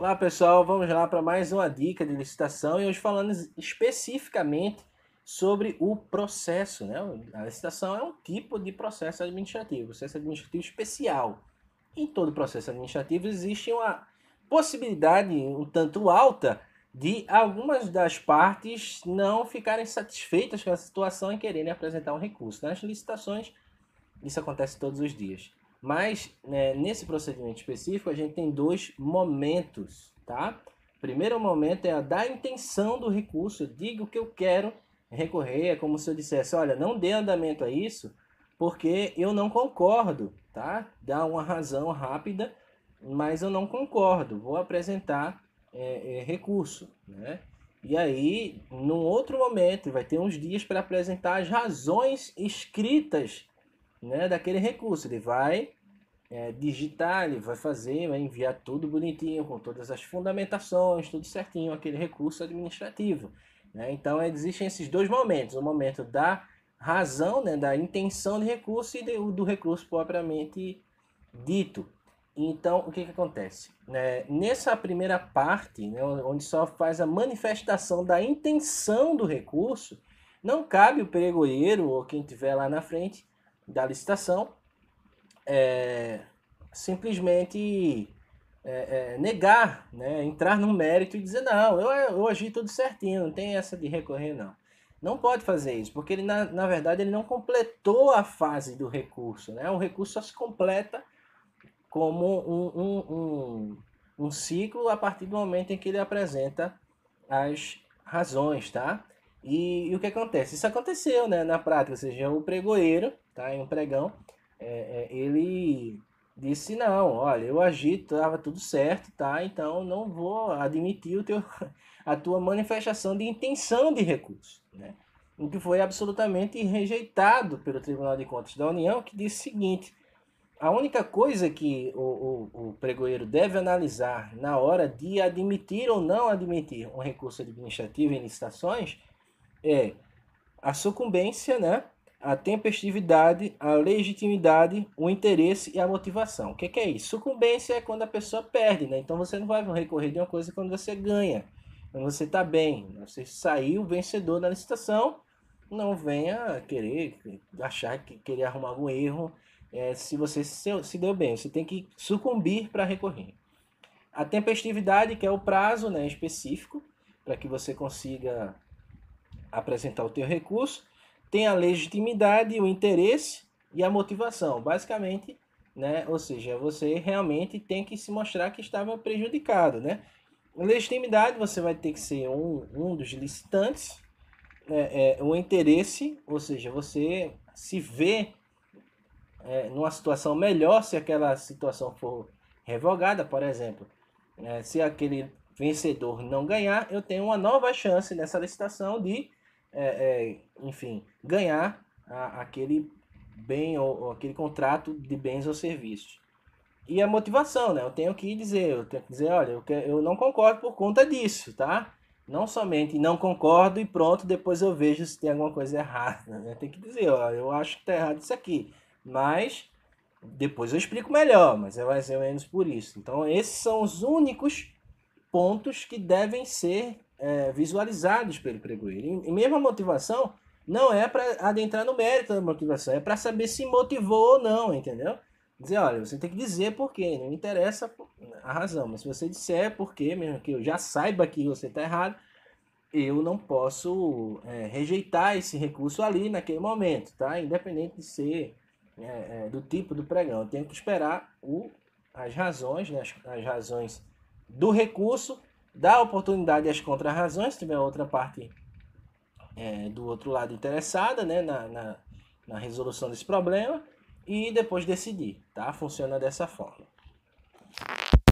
Olá pessoal, vamos lá para mais uma dica de licitação e hoje falando especificamente sobre o processo. Né? A licitação é um tipo de processo administrativo, processo administrativo especial. Em todo processo administrativo existe uma possibilidade um tanto alta de algumas das partes não ficarem satisfeitas com a situação e quererem apresentar um recurso. Nas licitações, isso acontece todos os dias. Mas né, nesse procedimento específico a gente tem dois momentos, tá? Primeiro momento é a da intenção do recurso. Eu digo que eu quero recorrer, é como se eu dissesse, olha, não dê andamento a isso, porque eu não concordo, tá? Dá uma razão rápida, mas eu não concordo. Vou apresentar é, é, recurso, né? E aí, num outro momento, vai ter uns dias para apresentar as razões escritas né, daquele recurso. Ele vai é, digitar, ele vai fazer, vai enviar tudo bonitinho, com todas as fundamentações, tudo certinho, aquele recurso administrativo. Né? Então, existem esses dois momentos: o momento da razão, né, da intenção de recurso e do, do recurso propriamente dito. Então, o que, que acontece? Né? Nessa primeira parte, né, onde só faz a manifestação da intenção do recurso, não cabe o pregoeiro ou quem estiver lá na frente da licitação é, simplesmente é, é, negar, né? entrar no mérito e dizer, não, eu, eu agi tudo certinho, não tem essa de recorrer, não. Não pode fazer isso, porque ele, na, na verdade, ele não completou a fase do recurso. Né? O recurso só se completa como um, um, um, um ciclo a partir do momento em que ele apresenta as razões, tá? E, e, o que acontece? Isso aconteceu né, na prática, ou seja, o pregoeiro, tá, em um pregão, é, é, ele disse, não, olha, eu agi, estava tudo certo, tá? Então não vou admitir o teu, a tua manifestação de intenção de recurso, né? O que foi absolutamente rejeitado pelo Tribunal de Contas da União, que disse o seguinte, a única coisa que o, o, o pregoeiro deve analisar na hora de admitir ou não admitir um recurso administrativo em licitações é a sucumbência, né? a tempestividade, a legitimidade, o interesse e a motivação. O que, que, é isso? Sucumbência é quando a pessoa perde, né? Então você não vai recorrer de uma coisa quando você ganha, quando você está bem, você saiu vencedor da licitação, não venha querer achar que querer arrumar algum erro é, se você se, se deu bem. Você tem que sucumbir para recorrer. A tempestividade, que é o prazo né, específico para que você consiga apresentar o teu recurso tem a legitimidade, o interesse e a motivação. Basicamente, né? Ou seja, você realmente tem que se mostrar que estava prejudicado, né? Legitimidade, você vai ter que ser um, um dos licitantes. É, é, o interesse, ou seja, você se vê é, numa situação melhor se aquela situação for revogada, por exemplo. É, se aquele vencedor não ganhar, eu tenho uma nova chance nessa licitação de é, é, enfim, ganhar a, aquele bem ou, ou, aquele contrato de bens ou serviços. E a motivação, né? Eu tenho que dizer, eu tenho que dizer, olha, eu, eu não concordo por conta disso, tá? Não somente não concordo e pronto, depois eu vejo se tem alguma coisa errada. Né? Tem que dizer, ó, eu acho que tá errado isso aqui. Mas depois eu explico melhor, mas é mais ou menos por isso. Então, esses são os únicos pontos que devem ser é, visualizados pelo pregoeiro. E mesmo a motivação não é para adentrar no mérito da motivação, é para saber se motivou ou não, entendeu? Dizer, olha, você tem que dizer por quê, não interessa a razão, mas se você disser por quê, mesmo que eu já saiba que você está errado, eu não posso é, rejeitar esse recurso ali naquele momento, tá? Independente de ser é, é, do tipo do pregão, eu tenho que esperar o, as razões, né, as, as razões do recurso dá oportunidade às contrarrazões, se tiver outra parte é, do outro lado interessada né, na, na, na resolução desse problema, e depois decidir, tá? Funciona dessa forma.